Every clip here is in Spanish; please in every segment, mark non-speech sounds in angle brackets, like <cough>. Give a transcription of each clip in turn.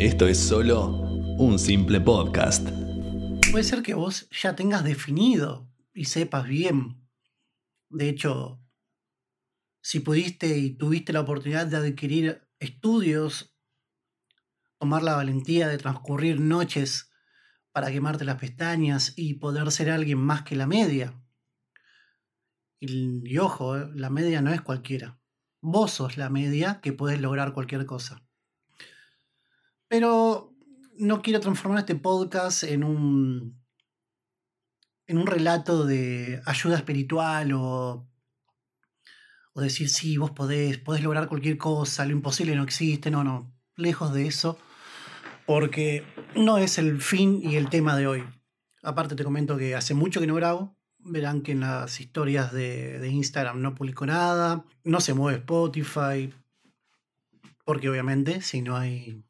Esto es solo un simple podcast. Puede ser que vos ya tengas definido y sepas bien. De hecho, si pudiste y tuviste la oportunidad de adquirir estudios, tomar la valentía de transcurrir noches para quemarte las pestañas y poder ser alguien más que la media. Y, ojo, eh, la media no es cualquiera. Vos sos la media que puedes lograr cualquier cosa. Pero no quiero transformar este podcast en un, en un relato de ayuda espiritual o, o decir, sí, vos podés, podés lograr cualquier cosa, lo imposible no existe, no, no, lejos de eso, porque no es el fin y el tema de hoy. Aparte te comento que hace mucho que no grabo, verán que en las historias de, de Instagram no publico nada, no se mueve Spotify, porque obviamente si no hay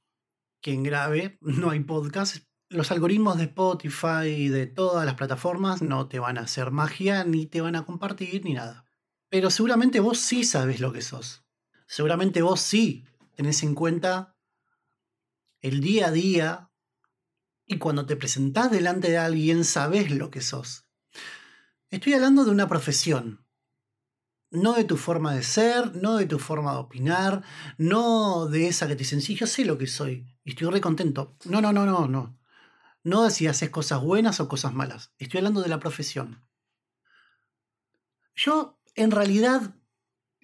quien grabe, <laughs> no hay podcast. Los algoritmos de Spotify y de todas las plataformas no te van a hacer magia, ni te van a compartir, ni nada. Pero seguramente vos sí sabes lo que sos. Seguramente vos sí tenés en cuenta el día a día y cuando te presentás delante de alguien sabes lo que sos. Estoy hablando de una profesión, no de tu forma de ser, no de tu forma de opinar, no de esa que te dicen, sí, yo sé lo que soy y estoy re contento. No, no, no, no, no. No de si haces cosas buenas o cosas malas. Estoy hablando de la profesión. Yo, en realidad,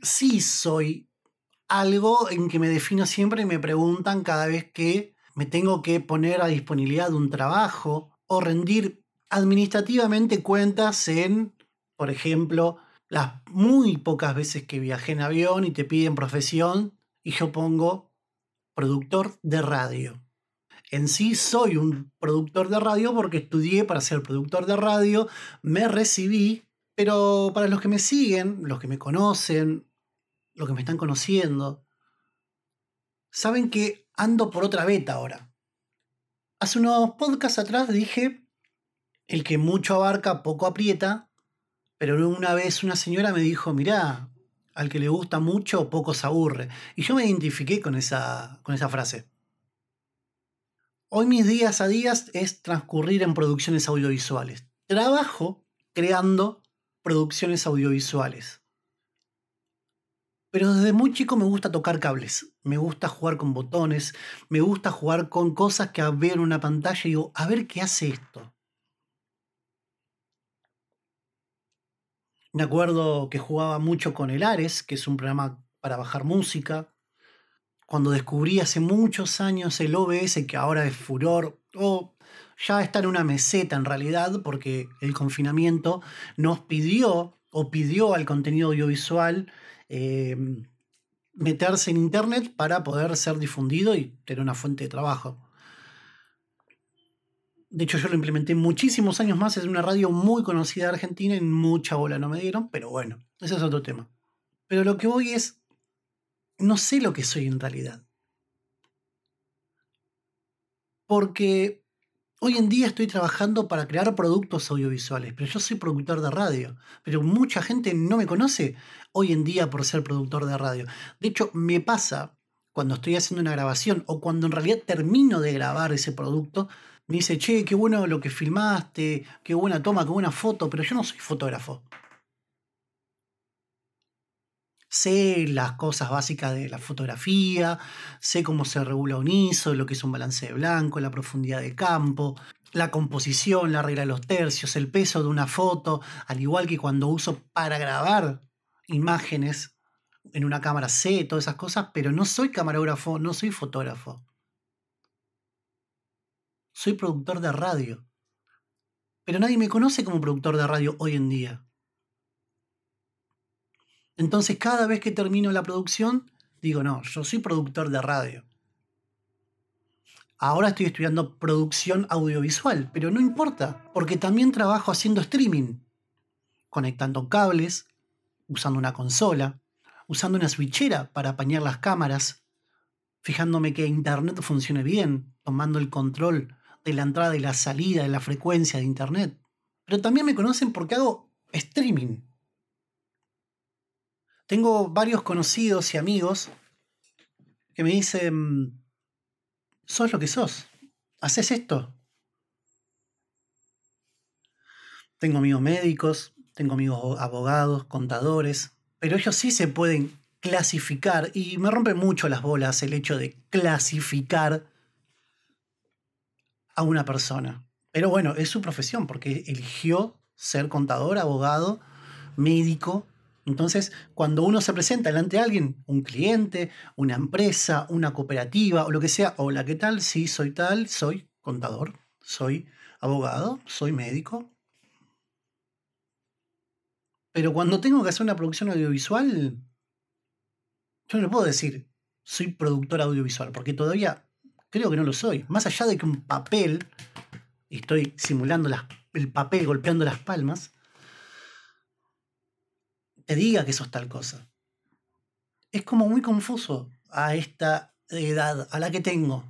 sí soy algo en que me defino siempre y me preguntan cada vez que me tengo que poner a disponibilidad de un trabajo o rendir administrativamente cuentas en, por ejemplo, las muy pocas veces que viajé en avión y te piden profesión y yo pongo productor de radio. En sí soy un productor de radio porque estudié para ser productor de radio, me recibí, pero para los que me siguen, los que me conocen, los que me están conociendo, saben que ando por otra beta ahora. Hace unos podcasts atrás dije, el que mucho abarca, poco aprieta, pero una vez una señora me dijo, mirá, al que le gusta mucho, poco se aburre. Y yo me identifiqué con esa, con esa frase. Hoy mis días a días es transcurrir en producciones audiovisuales. Trabajo creando producciones audiovisuales. Pero desde muy chico me gusta tocar cables, me gusta jugar con botones, me gusta jugar con cosas que veo en una pantalla y digo, a ver qué hace esto. Me acuerdo que jugaba mucho con el Ares, que es un programa para bajar música. Cuando descubrí hace muchos años el OBS, que ahora es furor, o ya está en una meseta en realidad, porque el confinamiento nos pidió o pidió al contenido audiovisual em, meterse en Internet para poder ser difundido y tener una fuente de trabajo. De hecho, yo lo implementé muchísimos años más. Es una radio muy conocida de Argentina y mucha bola no me dieron, pero bueno, ese es otro tema. Pero lo que voy es, no sé lo que soy en realidad. Porque hoy en día estoy trabajando para crear productos audiovisuales, pero yo soy productor de radio. Pero mucha gente no me conoce hoy en día por ser productor de radio. De hecho, me pasa cuando estoy haciendo una grabación o cuando en realidad termino de grabar ese producto, me dice, che, qué bueno lo que filmaste, qué buena toma, qué buena foto, pero yo no soy fotógrafo. Sé las cosas básicas de la fotografía, sé cómo se regula un ISO, lo que es un balance de blanco, la profundidad de campo, la composición, la regla de los tercios, el peso de una foto, al igual que cuando uso para grabar imágenes en una cámara, sé todas esas cosas, pero no soy camarógrafo, no soy fotógrafo soy productor de radio. Pero nadie me conoce como productor de radio hoy en día. Entonces cada vez que termino la producción, digo, no, yo soy productor de radio. Ahora estoy estudiando producción audiovisual, pero no importa, porque también trabajo haciendo streaming, conectando cables, usando una consola, usando una switchera para apañar las cámaras, fijándome que Internet funcione bien, tomando el control de la entrada y la salida de la frecuencia de Internet. Pero también me conocen porque hago streaming. Tengo varios conocidos y amigos que me dicen, sos lo que sos. Haces esto. Tengo amigos médicos, tengo amigos abogados, contadores, pero ellos sí se pueden clasificar y me rompe mucho las bolas el hecho de clasificar a una persona. Pero bueno, es su profesión porque eligió ser contador, abogado, médico. Entonces, cuando uno se presenta delante de alguien, un cliente, una empresa, una cooperativa o lo que sea, hola, ¿qué tal? Sí, soy tal, soy contador, soy abogado, soy médico. Pero cuando tengo que hacer una producción audiovisual, yo no le puedo decir, soy productor audiovisual, porque todavía creo que no lo soy. Más allá de que un papel, y estoy simulando el papel golpeando las palmas, te diga que sos tal cosa. Es como muy confuso a esta edad, a la que tengo.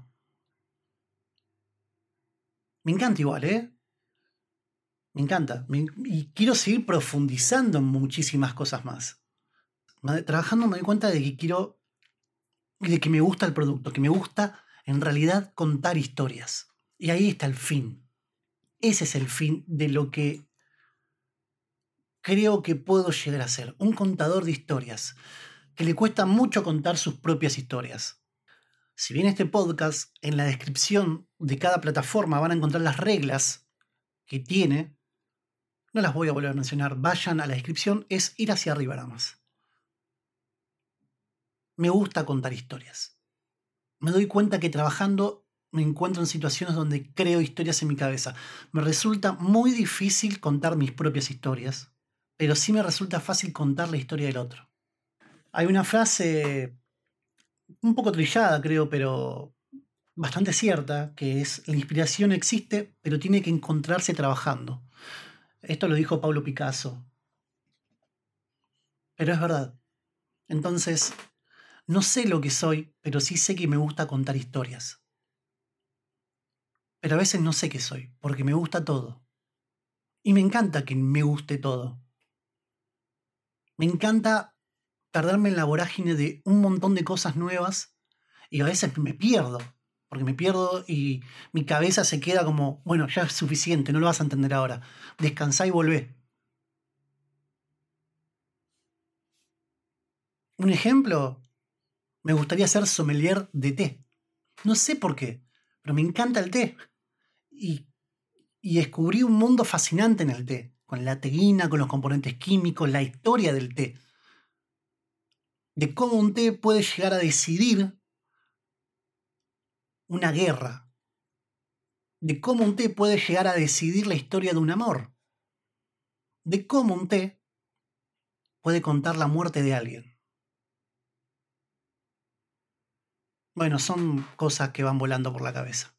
Me encanta igual, ¿eh? Me encanta. y quiero seguir profundizando en muchísimas cosas más. Trabajando me doy cuenta de que quiero, de que me gusta el producto, que me gusta en realidad contar historias. Y ahí está el fin. Ese es el fin de lo que creo que puedo llegar a ser. Un contador de historias, que le cuesta mucho contar sus propias historias. Si bien este podcast, en la descripción de cada plataforma van a encontrar las reglas que tiene, no las voy a volver a mencionar. Vayan a la descripción, es ir hacia arriba nada más. Me gusta contar historias me doy cuenta que trabajando me encuentro en situaciones donde creo historias en mi cabeza. Me resulta muy difícil contar mis propias historias, pero sí me resulta fácil contar la historia del otro. Hay una frase un poco trillada, creo, pero bastante cierta, que es, la inspiración existe, pero tiene que encontrarse trabajando. Esto lo dijo Pablo Picasso. Pero es verdad. Entonces, no sé lo que soy, pero sí sé que me gusta contar historias. Pero a veces no sé qué soy, porque me gusta todo. Y me encanta que me guste todo. Me encanta perderme en la vorágine de un montón de cosas nuevas y a veces me pierdo, porque me pierdo y mi cabeza se queda como, bueno, ya es suficiente, no lo vas a entender ahora. Descansá y volvé. Un ejemplo, me gustaría ser sommelier de té. No sé por qué, pero me encanta el té. Y, descubrí un mundo fascinante en el té, con la teína, con los componentes químicos, la historia del té. De cómo un té puede llegar a decidir una guerra. De cómo un té puede llegar a decidir la historia de un amor. De cómo un té puede contar la muerte de alguien. Bueno, son cosas que van volando por la cabeza.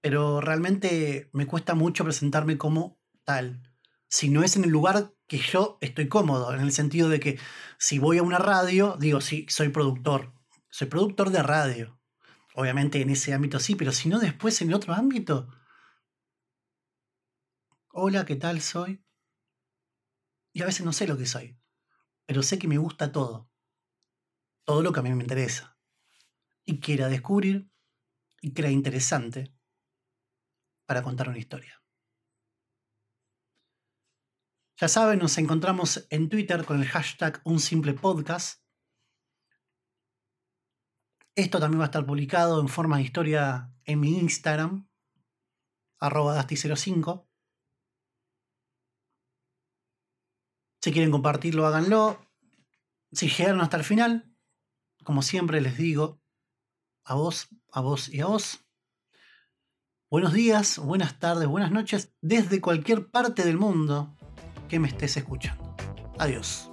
Pero realmente me cuesta mucho presentarme como tal. Si no es en el lugar que yo estoy cómodo, en el sentido de que si voy a una radio, digo, sí, soy productor. Soy productor de radio. Obviamente en ese ámbito sí, pero si no después en otro ámbito. Hola, ¿qué tal soy? Y a veces no sé lo que soy, pero sé que me gusta todo todo lo que a mí me interesa y quiera descubrir y crea interesante para contar una historia. Ya saben, nos encontramos en Twitter con el hashtag Un Simple Podcast. Esto también va a estar publicado en forma de historia en mi Instagram, arroba Dasti05. Si quieren compartirlo, háganlo. Si llegaron hasta el final, como siempre les digo, a vos, a vos y a vos. Buenos días, buenas tardes, buenas noches, desde cualquier parte del mundo que me estés escuchando. Adiós.